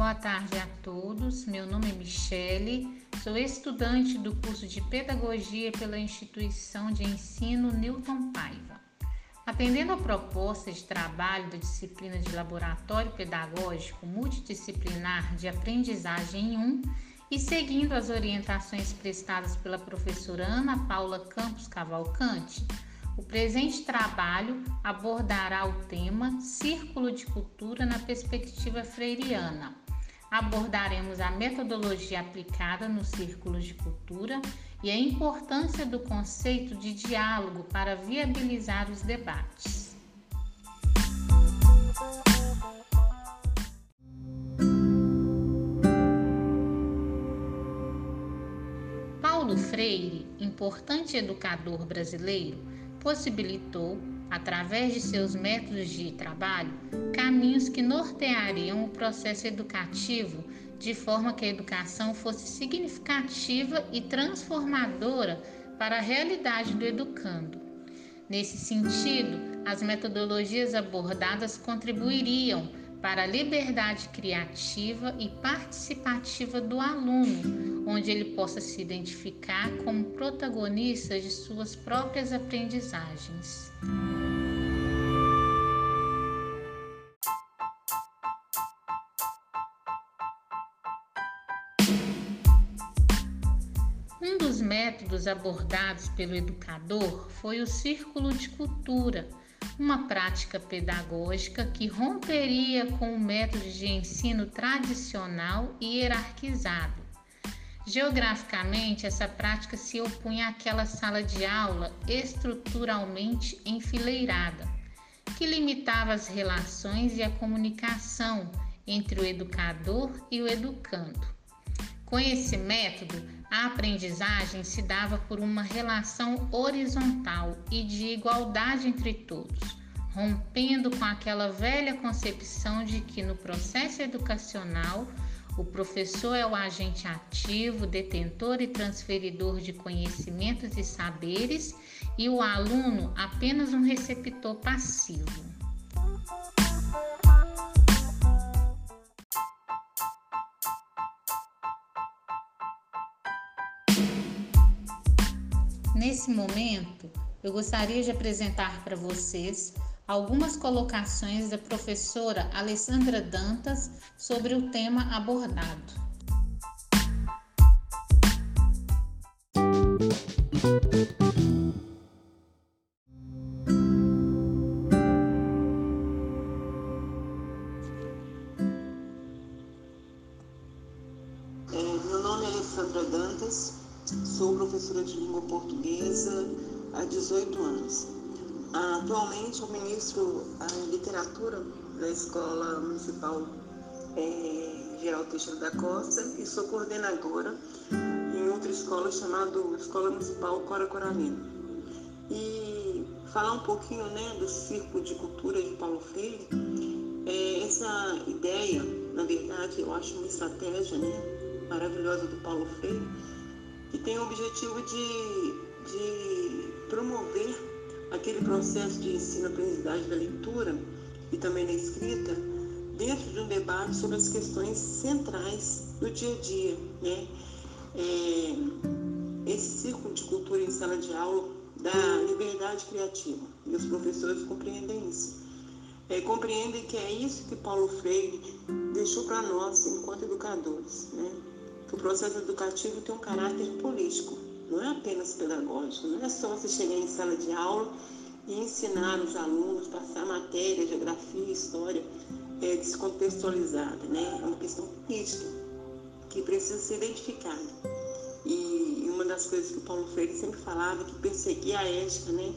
Boa tarde a todos. Meu nome é Michele, sou estudante do curso de Pedagogia pela Instituição de Ensino Newton Paiva. Atendendo a proposta de trabalho da disciplina de Laboratório Pedagógico Multidisciplinar de Aprendizagem 1 e seguindo as orientações prestadas pela professora Ana Paula Campos Cavalcante, o presente trabalho abordará o tema Círculo de Cultura na perspectiva freiriana. Abordaremos a metodologia aplicada no círculo de cultura e a importância do conceito de diálogo para viabilizar os debates. Paulo Freire, importante educador brasileiro, possibilitou, através de seus métodos de trabalho, caminhos que norteariam o processo educativo de forma que a educação fosse significativa e transformadora para a realidade do educando. Nesse sentido, as metodologias abordadas contribuiriam para a liberdade criativa e participativa do aluno, onde ele possa se identificar como protagonista de suas próprias aprendizagens. Um dos métodos abordados pelo educador foi o círculo de cultura uma prática pedagógica que romperia com o método de ensino tradicional e hierarquizado. Geograficamente, essa prática se opunha àquela sala de aula estruturalmente enfileirada, que limitava as relações e a comunicação entre o educador e o educando. Com esse método, a aprendizagem se dava por uma relação horizontal e de igualdade entre todos, rompendo com aquela velha concepção de que no processo educacional o professor é o agente ativo, detentor e transferidor de conhecimentos e saberes e o aluno apenas um receptor passivo. Nesse momento, eu gostaria de apresentar para vocês algumas colocações da professora Alessandra Dantas sobre o tema abordado. É, 18 anos. Atualmente eu ministro a literatura da Escola Municipal é, Geral Teixeira da Costa e sou coordenadora em outra escola chamada Escola Municipal Cora Coralina. E falar um pouquinho né, do Círculo de Cultura de Paulo Freire, é, essa ideia, na verdade, eu acho uma estratégia né, maravilhosa do Paulo Freire, que tem o objetivo de, de promover aquele processo de ensino-aprendizagem da leitura e também da escrita dentro de um debate sobre as questões centrais do dia a dia. Né? É, esse círculo de cultura em sala de aula dá liberdade criativa e os professores compreendem isso. É, compreendem que é isso que Paulo Freire deixou para nós enquanto educadores. Né? que o processo educativo tem um caráter político, não é apenas pedagógico, não é só você chegar em sala de aula e ensinar os alunos, passar matéria, geografia, história é, descontextualizada, né? É uma questão política que precisa ser identificada. E uma das coisas que o Paulo Freire sempre falava que perseguir a ética, né,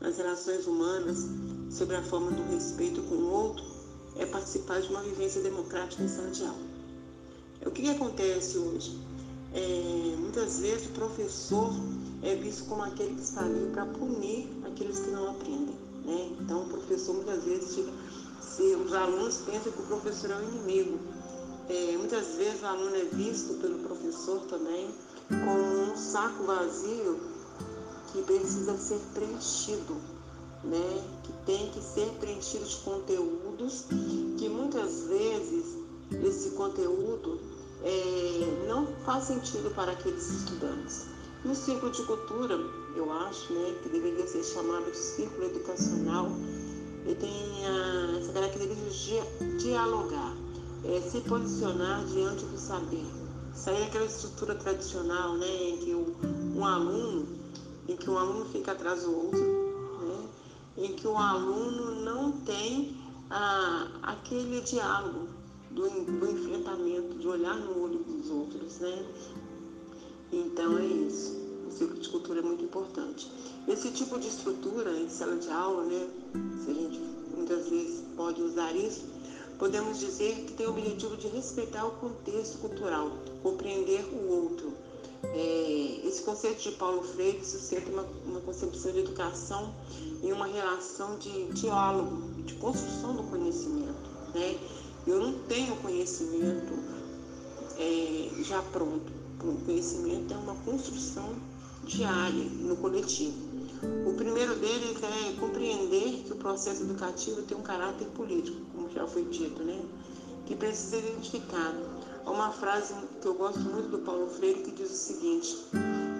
nas relações humanas, sobre a forma do respeito com o outro, é participar de uma vivência democrática em sala de aula. O que, que acontece hoje? É, muitas vezes o professor é visto como aquele que está ali para punir aqueles que não aprendem. Né? Então o professor muitas vezes fica, se os alunos pensam que o professor é o inimigo. É, muitas vezes o aluno é visto pelo professor também como um saco vazio que precisa ser preenchido, né? que tem que ser preenchido de conteúdos que muitas vezes esse conteúdo é, não faz sentido para aqueles estudantes. No círculo de cultura, eu acho né, que deveria ser chamado círculo educacional, ele tem a, essa característica de dialogar, é, se posicionar diante do saber, sair daquela estrutura tradicional né, em que o, um aluno, em que um aluno fica atrás do outro, né, em que o aluno não tem a, aquele diálogo do, do enfrentamento, de olhar no olho dos outros, né? Então é isso. O ciclo de cultura é muito importante. Esse tipo de estrutura em sala de aula, né? Se a gente muitas vezes pode usar isso, podemos dizer que tem o objetivo de respeitar o contexto cultural, compreender o outro. É, esse conceito de Paulo Freire sustenta uma, uma concepção de educação em uma relação de diálogo, de construção do conhecimento. Né? Eu não tenho conhecimento é, já pronto. O conhecimento é uma construção diária no coletivo. O primeiro deles é compreender que o processo educativo tem um caráter político, como já foi dito, né? que precisa ser identificado. Há uma frase que eu gosto muito do Paulo Freire que diz o seguinte,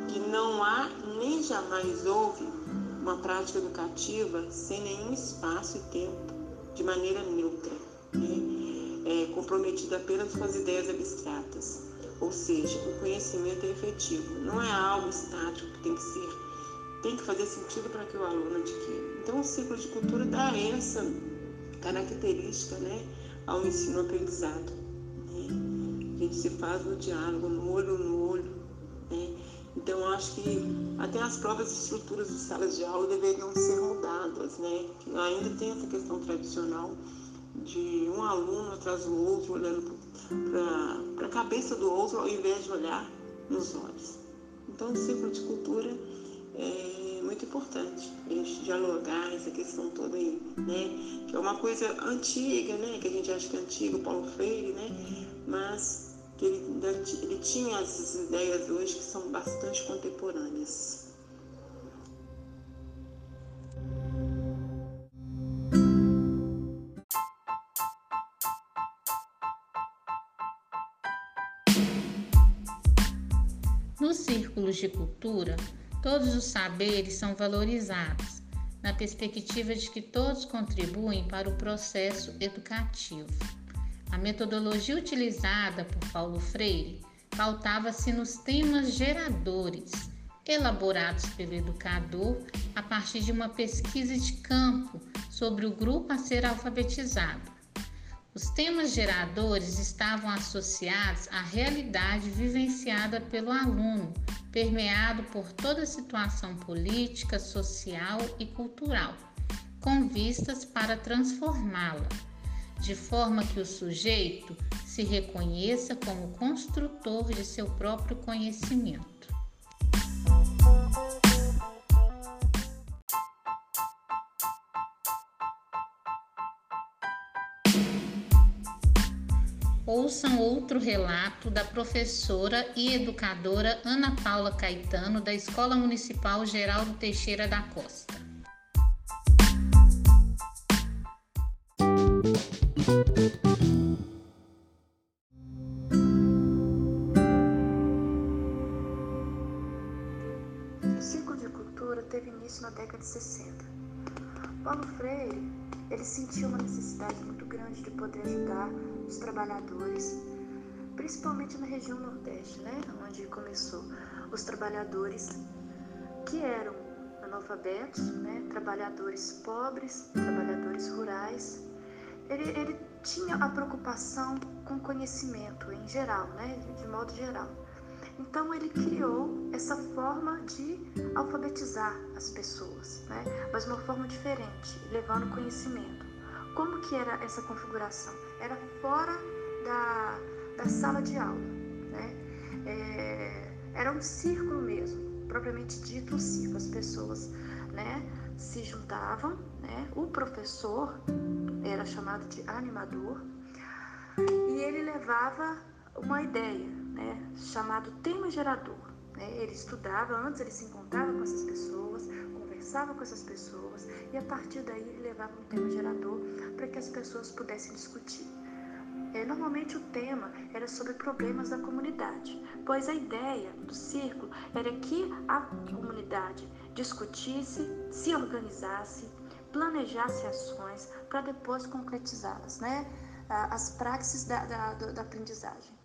que não há nem jamais houve uma prática educativa sem nenhum espaço e tempo, de maneira neutra. Né? Comprometida apenas com as ideias abstratas. Ou seja, o conhecimento é efetivo, não é algo estático que tem que ser, tem que fazer sentido para que o aluno adquira. Então, o ciclo de cultura dá essa característica né, ao ensino-aprendizado. Né? A gente se faz no diálogo, no olho no olho. Né? Então, acho que até as próprias estruturas de salas de aula deveriam ser mudadas, né? Ainda tem essa questão tradicional de um aluno atrás do outro, olhando para a cabeça do outro, ao invés de olhar nos olhos. Então, o ciclo de cultura é muito importante a gente dialogar essa questão toda aí, né? Que é uma coisa antiga, né? Que a gente acha que é antigo, Paulo Freire, né? Mas que ele, ele tinha essas ideias hoje que são bastante contemporâneas. Círculos de cultura, todos os saberes são valorizados, na perspectiva de que todos contribuem para o processo educativo. A metodologia utilizada por Paulo Freire pautava-se nos temas geradores, elaborados pelo educador a partir de uma pesquisa de campo sobre o grupo a ser alfabetizado. Os temas geradores estavam associados à realidade vivenciada pelo aluno, permeado por toda a situação política, social e cultural, com vistas para transformá-la, de forma que o sujeito se reconheça como construtor de seu próprio conhecimento. Ouçam outro relato da professora e educadora Ana Paula Caetano, da Escola Municipal Geraldo Teixeira da Costa. O ciclo de cultura teve início na década de 60. Paulo Freire, ele sentiu uma necessidade muito grande de poder ajudar os trabalhadores, principalmente na região Nordeste, né, onde começou, os trabalhadores que eram analfabetos, né, trabalhadores pobres, trabalhadores rurais. Ele, ele tinha a preocupação com conhecimento em geral, né, de modo geral. Então ele criou essa forma de alfabetizar as pessoas, né? mas uma forma diferente, levando conhecimento. Como que era essa configuração? Era fora da, da sala de aula, né? É, era um círculo mesmo, propriamente dito um círculo. As pessoas, né, se juntavam, né? O professor era chamado de animador e ele levava uma ideia, né, chamado tema gerador. Né? Ele estudava, antes ele se encontrava com essas pessoas, conversava com essas pessoas e a partir daí ele levava um tema gerador para que as pessoas pudessem discutir. É, normalmente o tema era sobre problemas da comunidade, pois a ideia do círculo era que a comunidade discutisse, se organizasse, planejasse ações para depois concretizá-las, né? As praxes da, da, da aprendizagem.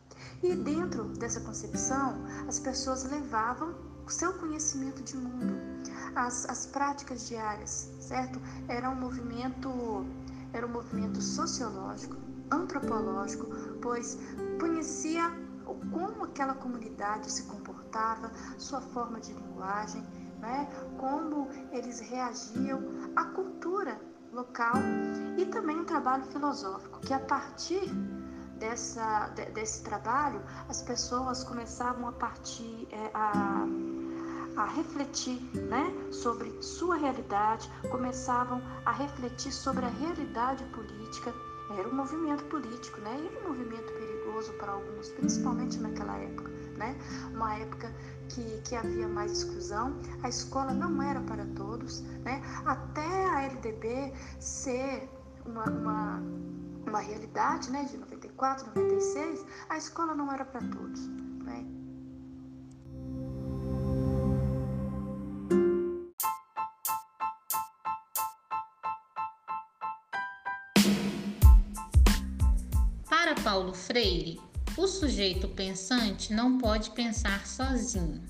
E dentro dessa concepção, as pessoas levavam o seu conhecimento de mundo, as, as práticas diárias, certo? Era um movimento, era um movimento sociológico, antropológico, pois conhecia como aquela comunidade se comportava, sua forma de linguagem, né? como eles reagiam à cultura local e também um trabalho filosófico, que a partir dessa, desse trabalho as pessoas começavam a partir é, a a refletir né, sobre sua realidade, começavam a refletir sobre a realidade política. Era um movimento político, né? E um movimento perigoso para alguns, principalmente naquela época, né? Uma época que, que havia mais exclusão, a escola não era para todos, né? Até a LDB ser uma, uma, uma realidade, né? De 94, 96, a escola não era para todos, né? Paulo Freire, o sujeito pensante não pode pensar sozinho.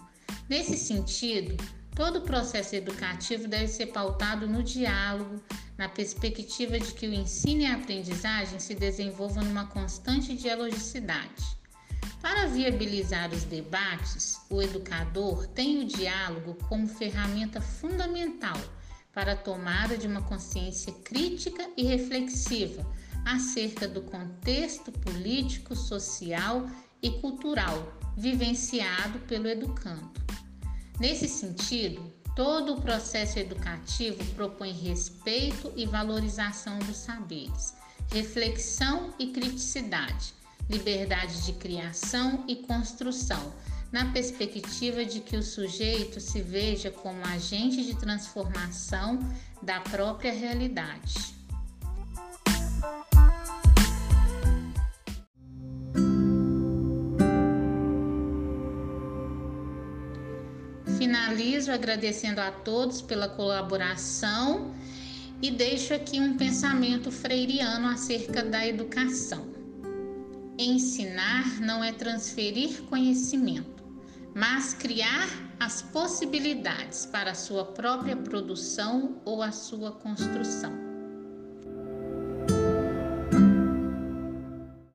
Nesse sentido, todo o processo educativo deve ser pautado no diálogo, na perspectiva de que o ensino e a aprendizagem se desenvolvam numa constante dialogicidade. Para viabilizar os debates, o educador tem o diálogo como ferramenta fundamental para a tomada de uma consciência crítica e reflexiva acerca do contexto político, social e cultural vivenciado pelo educando. Nesse sentido, todo o processo educativo propõe respeito e valorização dos saberes, reflexão e criticidade, liberdade de criação e construção, na perspectiva de que o sujeito se veja como agente de transformação da própria realidade. Finalizo agradecendo a todos pela colaboração e deixo aqui um pensamento freiriano acerca da educação. Ensinar não é transferir conhecimento, mas criar as possibilidades para a sua própria produção ou a sua construção.